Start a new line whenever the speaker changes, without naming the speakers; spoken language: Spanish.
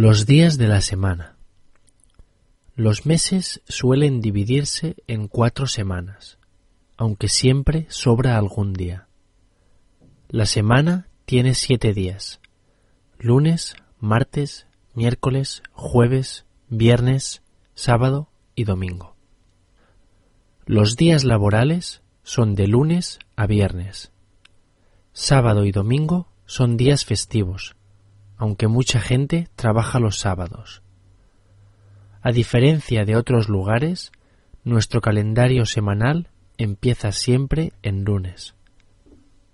Los días de la semana. Los meses suelen dividirse en cuatro semanas, aunque siempre sobra algún día. La semana tiene siete días, lunes, martes, miércoles, jueves, viernes, sábado y domingo. Los días laborales son de lunes a viernes. Sábado y domingo son días festivos, aunque mucha gente trabaja los sábados. A diferencia de otros lugares, nuestro calendario semanal empieza siempre en lunes.